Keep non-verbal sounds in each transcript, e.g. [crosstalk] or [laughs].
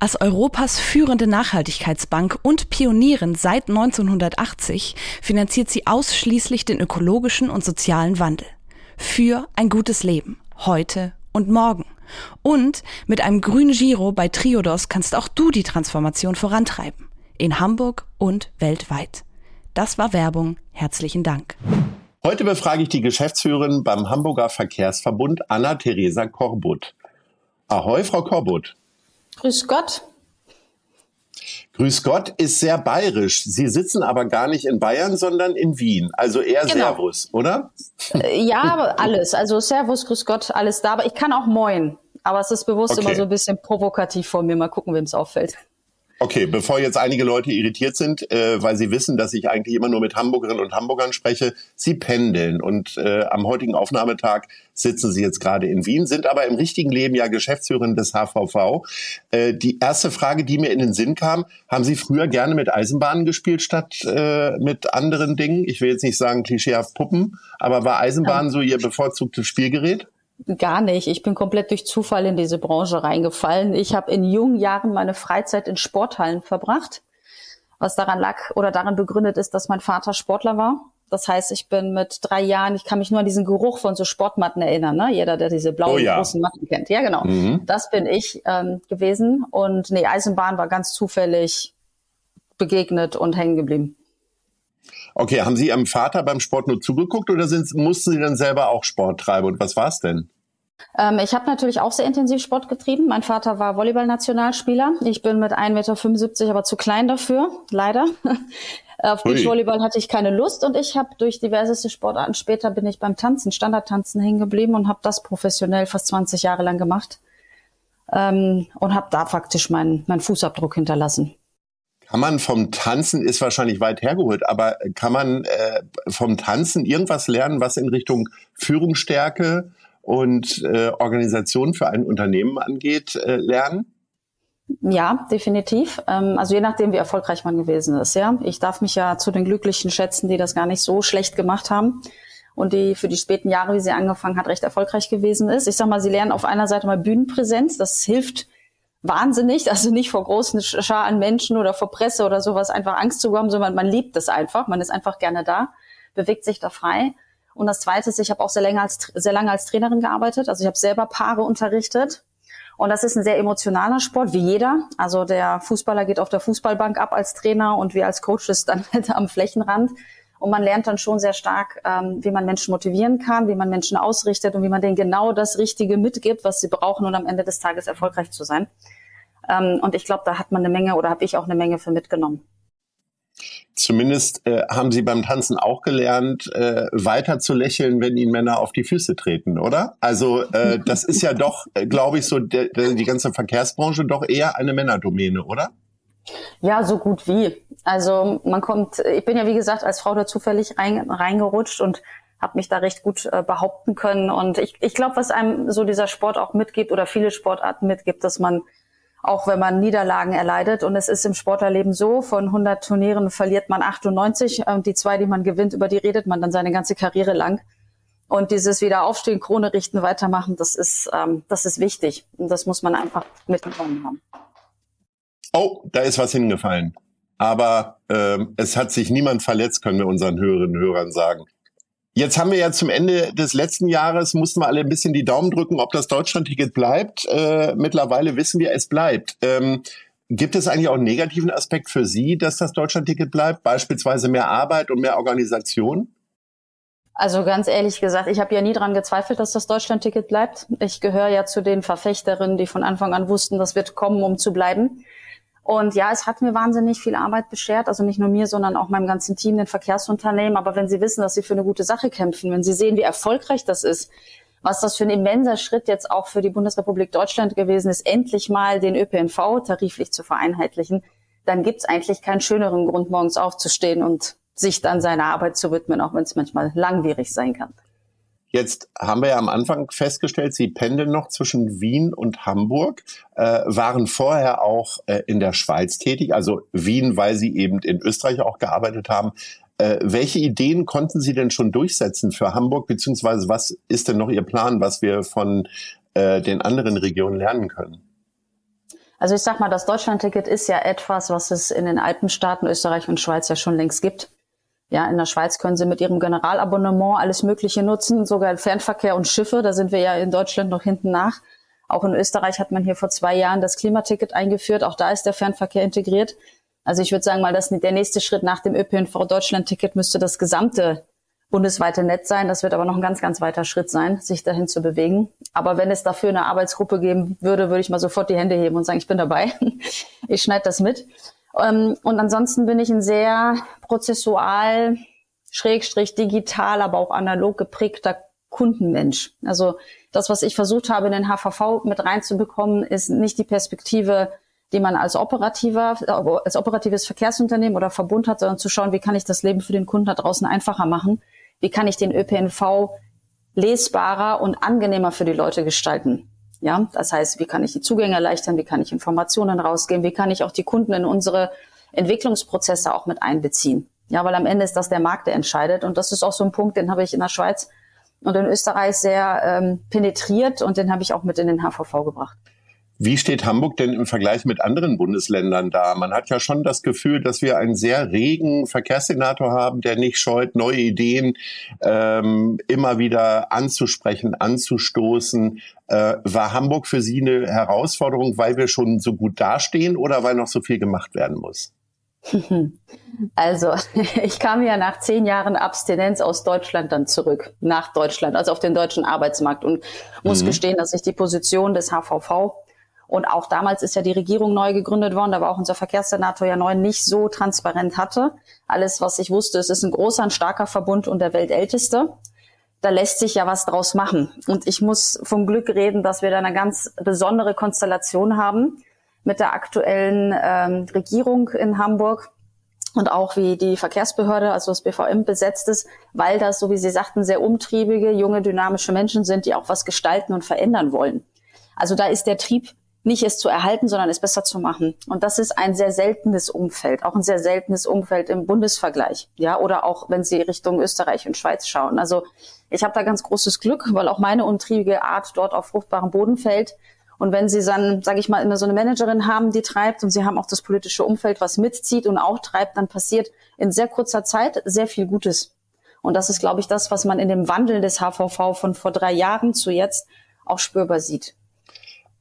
Als Europas führende Nachhaltigkeitsbank und Pionierin seit 1980 finanziert sie ausschließlich den ökologischen und sozialen Wandel. Für ein gutes Leben. Heute und morgen. Und mit einem grünen Giro bei Triodos kannst auch du die Transformation vorantreiben. In Hamburg und weltweit. Das war Werbung. Herzlichen Dank. Heute befrage ich die Geschäftsführerin beim Hamburger Verkehrsverbund Anna-Theresa Korbut. Ahoi, Frau Korbut. Grüß Gott. Grüß Gott ist sehr bayerisch. Sie sitzen aber gar nicht in Bayern, sondern in Wien. Also eher genau. Servus, oder? Äh, ja, alles. Also Servus, Grüß Gott, alles da. Aber ich kann auch Moin. Aber es ist bewusst okay. immer so ein bisschen provokativ von mir. Mal gucken, wem es auffällt. Okay, bevor jetzt einige Leute irritiert sind, äh, weil sie wissen, dass ich eigentlich immer nur mit Hamburgerinnen und Hamburgern spreche, sie pendeln und äh, am heutigen Aufnahmetag sitzen sie jetzt gerade in Wien, sind aber im richtigen Leben ja Geschäftsführerin des HVV. Äh, die erste Frage, die mir in den Sinn kam, haben Sie früher gerne mit Eisenbahnen gespielt statt äh, mit anderen Dingen? Ich will jetzt nicht sagen klischeehaft Puppen, aber war Eisenbahn so Ihr bevorzugtes Spielgerät? Gar nicht. Ich bin komplett durch Zufall in diese Branche reingefallen. Ich habe in jungen Jahren meine Freizeit in Sporthallen verbracht, was daran lag oder daran begründet ist, dass mein Vater Sportler war. Das heißt, ich bin mit drei Jahren, ich kann mich nur an diesen Geruch von so Sportmatten erinnern. Ne? Jeder, der diese blauen oh ja. großen Matten kennt. Ja, genau. Mhm. Das bin ich ähm, gewesen. Und nee, Eisenbahn war ganz zufällig begegnet und hängen geblieben. Okay, haben Sie Ihrem Vater beim Sport nur zugeguckt oder sind, mussten Sie dann selber auch Sport treiben? Und was war es denn? Ähm, ich habe natürlich auch sehr intensiv Sport getrieben. Mein Vater war Volleyball-Nationalspieler. Ich bin mit 1,75 Meter aber zu klein dafür, leider. [laughs] Auf Beachvolleyball hatte ich keine Lust und ich habe durch diverseste Sportarten später bin ich beim Tanzen, Standardtanzen hängen geblieben und habe das professionell fast 20 Jahre lang gemacht ähm, und habe da faktisch meinen mein Fußabdruck hinterlassen. Kann man vom Tanzen, ist wahrscheinlich weit hergeholt, aber kann man äh, vom Tanzen irgendwas lernen, was in Richtung Führungsstärke und äh, Organisation für ein Unternehmen angeht, äh, lernen? Ja, definitiv. Ähm, also je nachdem, wie erfolgreich man gewesen ist. Ja, ich darf mich ja zu den Glücklichen schätzen, die das gar nicht so schlecht gemacht haben und die für die späten Jahre, wie sie angefangen hat, recht erfolgreich gewesen ist. Ich sag mal, sie lernen auf einer Seite mal Bühnenpräsenz. Das hilft wahnsinnig, also nicht vor großen Scharen Menschen oder vor Presse oder sowas einfach Angst zu haben, sondern man liebt es einfach, man ist einfach gerne da, bewegt sich da frei. Und das Zweite ist, ich habe auch sehr, länger als, sehr lange als Trainerin gearbeitet, also ich habe selber Paare unterrichtet. Und das ist ein sehr emotionaler Sport, wie jeder. Also der Fußballer geht auf der Fußballbank ab als Trainer und wir als Coaches dann [laughs] halt am Flächenrand. Und man lernt dann schon sehr stark, ähm, wie man Menschen motivieren kann, wie man Menschen ausrichtet und wie man denen genau das Richtige mitgibt, was sie brauchen, um am Ende des Tages erfolgreich zu sein. Ähm, und ich glaube, da hat man eine Menge oder habe ich auch eine Menge für mitgenommen. Zumindest äh, haben Sie beim Tanzen auch gelernt, äh, weiter zu lächeln, wenn Ihnen Männer auf die Füße treten, oder? Also äh, das ist ja doch, äh, glaube ich, so de, de, die ganze Verkehrsbranche doch eher eine Männerdomäne, oder? Ja, so gut wie. Also man kommt, ich bin ja wie gesagt als Frau da zufällig rein, reingerutscht und habe mich da recht gut äh, behaupten können. Und ich, ich glaube, was einem so dieser Sport auch mitgibt oder viele Sportarten mitgibt, dass man auch wenn man Niederlagen erleidet. Und es ist im Sportlerleben so, von 100 Turnieren verliert man 98 und die zwei, die man gewinnt, über die redet man dann seine ganze Karriere lang. Und dieses Wiederaufstehen, Krone richten, weitermachen, das ist, ähm, das ist wichtig. Und das muss man einfach mitgenommen haben. Oh, da ist was hingefallen. Aber ähm, es hat sich niemand verletzt, können wir unseren Hörerinnen und Hörern sagen. Jetzt haben wir ja zum Ende des letzten Jahres, mussten wir alle ein bisschen die Daumen drücken, ob das Deutschlandticket bleibt. Äh, mittlerweile wissen wir, es bleibt. Ähm, gibt es eigentlich auch einen negativen Aspekt für Sie, dass das Deutschlandticket bleibt? Beispielsweise mehr Arbeit und mehr Organisation? Also ganz ehrlich gesagt, ich habe ja nie dran gezweifelt, dass das Deutschlandticket bleibt. Ich gehöre ja zu den Verfechterinnen, die von Anfang an wussten, das wird kommen, um zu bleiben. Und ja, es hat mir wahnsinnig viel Arbeit beschert, also nicht nur mir, sondern auch meinem ganzen Team, den Verkehrsunternehmen. Aber wenn Sie wissen, dass Sie für eine gute Sache kämpfen, wenn Sie sehen, wie erfolgreich das ist, was das für ein immenser Schritt jetzt auch für die Bundesrepublik Deutschland gewesen ist, endlich mal den ÖPNV tariflich zu vereinheitlichen, dann gibt's eigentlich keinen schöneren Grund, morgens aufzustehen und sich dann seiner Arbeit zu widmen, auch wenn es manchmal langwierig sein kann. Jetzt haben wir ja am Anfang festgestellt, Sie pendeln noch zwischen Wien und Hamburg, äh, waren vorher auch äh, in der Schweiz tätig, also Wien, weil Sie eben in Österreich auch gearbeitet haben. Äh, welche Ideen konnten Sie denn schon durchsetzen für Hamburg, beziehungsweise was ist denn noch Ihr Plan, was wir von äh, den anderen Regionen lernen können? Also ich sag mal, das Deutschlandticket ist ja etwas, was es in den Alpenstaaten Österreich und Schweiz ja schon längst gibt. Ja, in der Schweiz können Sie mit Ihrem Generalabonnement alles Mögliche nutzen, sogar Fernverkehr und Schiffe. Da sind wir ja in Deutschland noch hinten nach. Auch in Österreich hat man hier vor zwei Jahren das Klimaticket eingeführt. Auch da ist der Fernverkehr integriert. Also ich würde sagen mal, dass der nächste Schritt nach dem ÖPNV Deutschland-Ticket müsste das gesamte bundesweite Netz sein. Das wird aber noch ein ganz, ganz weiter Schritt sein, sich dahin zu bewegen. Aber wenn es dafür eine Arbeitsgruppe geben würde, würde ich mal sofort die Hände heben und sagen, ich bin dabei. [laughs] ich schneide das mit. Ähm, und ansonsten bin ich ein sehr prozessual, schrägstrich digital, aber auch analog geprägter Kundenmensch. Also das, was ich versucht habe, in den HVV mit reinzubekommen, ist nicht die Perspektive, die man als operativer, als operatives Verkehrsunternehmen oder Verbund hat, sondern zu schauen, wie kann ich das Leben für den Kunden da draußen einfacher machen? Wie kann ich den ÖPNV lesbarer und angenehmer für die Leute gestalten? Ja, das heißt, wie kann ich die Zugänge erleichtern? Wie kann ich Informationen rausgeben? Wie kann ich auch die Kunden in unsere Entwicklungsprozesse auch mit einbeziehen? Ja, weil am Ende ist das der Markt, der entscheidet. Und das ist auch so ein Punkt, den habe ich in der Schweiz und in Österreich sehr ähm, penetriert und den habe ich auch mit in den HVV gebracht. Wie steht Hamburg denn im Vergleich mit anderen Bundesländern da? Man hat ja schon das Gefühl, dass wir einen sehr regen Verkehrssenator haben, der nicht scheut, neue Ideen ähm, immer wieder anzusprechen, anzustoßen. Äh, war Hamburg für Sie eine Herausforderung, weil wir schon so gut dastehen oder weil noch so viel gemacht werden muss? [laughs] Also, [laughs] ich kam ja nach zehn Jahren Abstinenz aus Deutschland dann zurück, nach Deutschland, also auf den deutschen Arbeitsmarkt und muss mhm. gestehen, dass ich die Position des HVV und auch damals ist ja die Regierung neu gegründet worden, da war auch unser Verkehrssenator ja neu nicht so transparent hatte. Alles, was ich wusste, es ist ein großer, ein starker Verbund und der weltälteste. Da lässt sich ja was draus machen. Und ich muss vom Glück reden, dass wir da eine ganz besondere Konstellation haben mit der aktuellen ähm, Regierung in Hamburg und auch wie die Verkehrsbehörde, also das BVM besetzt ist, weil das, so wie Sie sagten, sehr umtriebige, junge, dynamische Menschen sind, die auch was gestalten und verändern wollen. Also da ist der Trieb nicht es zu erhalten, sondern es besser zu machen. Und das ist ein sehr seltenes Umfeld, auch ein sehr seltenes Umfeld im Bundesvergleich, ja, oder auch wenn Sie Richtung Österreich und Schweiz schauen. Also ich habe da ganz großes Glück, weil auch meine untriebige Art dort auf fruchtbarem Boden fällt. Und wenn Sie dann, sage ich mal, immer so eine Managerin haben, die treibt und Sie haben auch das politische Umfeld, was mitzieht und auch treibt, dann passiert in sehr kurzer Zeit sehr viel Gutes. Und das ist, glaube ich, das, was man in dem Wandel des HVV von vor drei Jahren zu jetzt auch spürbar sieht.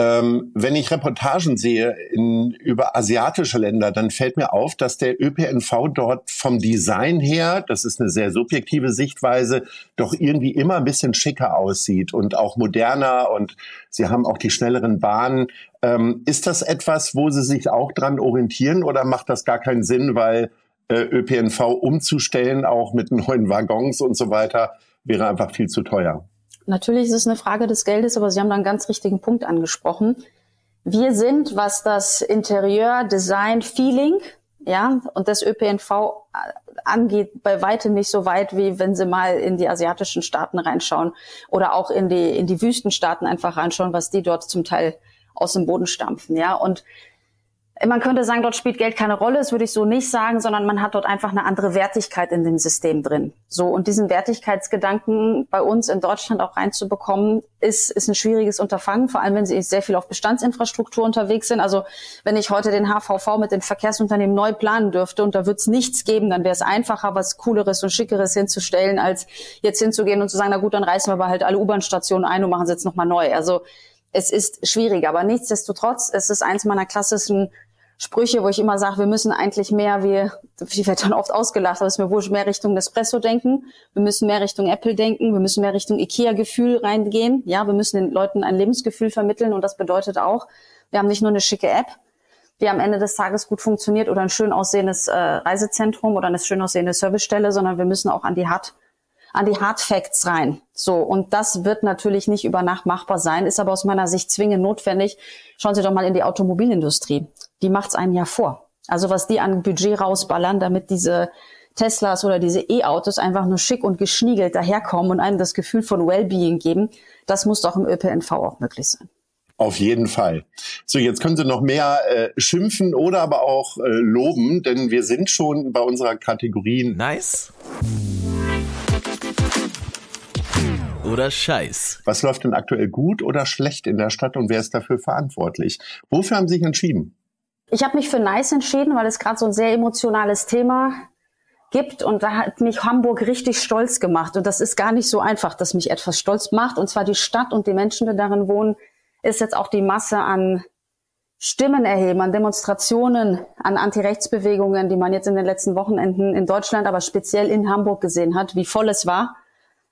Ähm, wenn ich Reportagen sehe in, über asiatische Länder, dann fällt mir auf, dass der ÖPNV dort vom Design her, das ist eine sehr subjektive Sichtweise, doch irgendwie immer ein bisschen schicker aussieht und auch moderner und sie haben auch die schnelleren Bahnen. Ähm, ist das etwas, wo Sie sich auch dran orientieren oder macht das gar keinen Sinn, weil äh, ÖPNV umzustellen, auch mit neuen Waggons und so weiter, wäre einfach viel zu teuer? Natürlich ist es eine Frage des Geldes, aber Sie haben da einen ganz richtigen Punkt angesprochen. Wir sind, was das Interieur, Design, Feeling, ja, und das ÖPNV angeht, bei weitem nicht so weit, wie wenn Sie mal in die asiatischen Staaten reinschauen oder auch in die, in die Wüstenstaaten einfach reinschauen, was die dort zum Teil aus dem Boden stampfen, ja. Und man könnte sagen, dort spielt Geld keine Rolle, das würde ich so nicht sagen, sondern man hat dort einfach eine andere Wertigkeit in dem System drin. So, und diesen Wertigkeitsgedanken bei uns in Deutschland auch reinzubekommen, ist, ist ein schwieriges Unterfangen, vor allem wenn sie sehr viel auf Bestandsinfrastruktur unterwegs sind. Also wenn ich heute den HVV mit den Verkehrsunternehmen neu planen dürfte und da wird es nichts geben, dann wäre es einfacher, was Cooleres und Schickeres hinzustellen, als jetzt hinzugehen und zu sagen, na gut, dann reißen wir aber halt alle U-Bahn-Stationen ein und machen sie jetzt nochmal neu. Also es ist schwierig, aber nichtsdestotrotz, es ist eins meiner klassischen Sprüche, wo ich immer sage, wir müssen eigentlich mehr, wir, ich werde dann oft ausgelacht, aber es ist mir wohl mehr Richtung Nespresso denken, wir müssen mehr Richtung Apple denken, wir müssen mehr Richtung Ikea-Gefühl reingehen, ja, wir müssen den Leuten ein Lebensgefühl vermitteln und das bedeutet auch, wir haben nicht nur eine schicke App, die am Ende des Tages gut funktioniert oder ein schön aussehendes äh, Reisezentrum oder eine schön aussehende Servicestelle, sondern wir müssen auch an die Hard an die Hard Facts rein. So, und das wird natürlich nicht über Nacht machbar sein, ist aber aus meiner Sicht zwingend notwendig. Schauen Sie doch mal in die Automobilindustrie. Die macht's einem ja vor. Also was die an Budget rausballern, damit diese Teslas oder diese E-Autos einfach nur schick und geschniegelt daherkommen und einem das Gefühl von Wellbeing geben, das muss doch im ÖPNV auch möglich sein. Auf jeden Fall. So, jetzt können Sie noch mehr äh, schimpfen oder aber auch äh, loben, denn wir sind schon bei unserer Kategorie Nice oder Scheiß. Was läuft denn aktuell gut oder schlecht in der Stadt und wer ist dafür verantwortlich? Wofür haben Sie sich entschieden? Ich habe mich für Nice entschieden, weil es gerade so ein sehr emotionales Thema gibt und da hat mich Hamburg richtig stolz gemacht und das ist gar nicht so einfach, dass mich etwas stolz macht und zwar die Stadt und die Menschen, die darin wohnen, ist jetzt auch die Masse an Stimmen erheben, an Demonstrationen, an Antirechtsbewegungen, die man jetzt in den letzten Wochenenden in Deutschland, aber speziell in Hamburg gesehen hat, wie voll es war.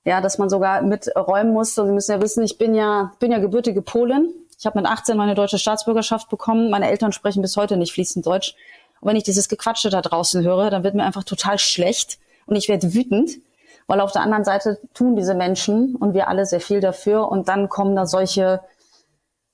Ja, dass man sogar miträumen musste. Und Sie müssen ja wissen, ich bin ja, bin ja gebürtige Polin. Ich habe mit 18 meine deutsche Staatsbürgerschaft bekommen. Meine Eltern sprechen bis heute nicht fließend Deutsch. Und wenn ich dieses Gequatsche da draußen höre, dann wird mir einfach total schlecht und ich werde wütend, weil auf der anderen Seite tun diese Menschen und wir alle sehr viel dafür und dann kommen da solche,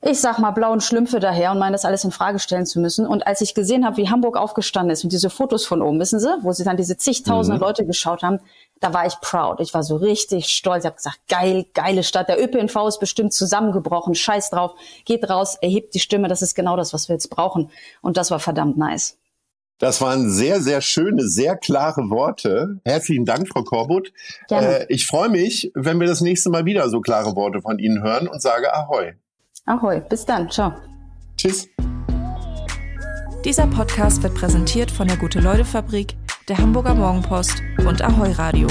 ich sag mal, blauen Schlümpfe daher und meinen das alles in Frage stellen zu müssen. Und als ich gesehen habe, wie Hamburg aufgestanden ist und diese Fotos von oben, wissen Sie, wo sie dann diese zigtausende mhm. Leute geschaut haben, da war ich proud. Ich war so richtig stolz. Ich habe gesagt, geil, geile Stadt. Der ÖPNV ist bestimmt zusammengebrochen. Scheiß drauf. Geht raus, erhebt die Stimme. Das ist genau das, was wir jetzt brauchen. Und das war verdammt nice. Das waren sehr, sehr schöne, sehr klare Worte. Herzlichen Dank, Frau Korbut. Äh, ich freue mich, wenn wir das nächste Mal wieder so klare Worte von Ihnen hören und sage Ahoi. Ahoi, bis dann. Ciao. Tschüss. Dieser Podcast wird präsentiert von der Gute-Leute-Fabrik, der Hamburger Morgenpost und Ahoi Radio.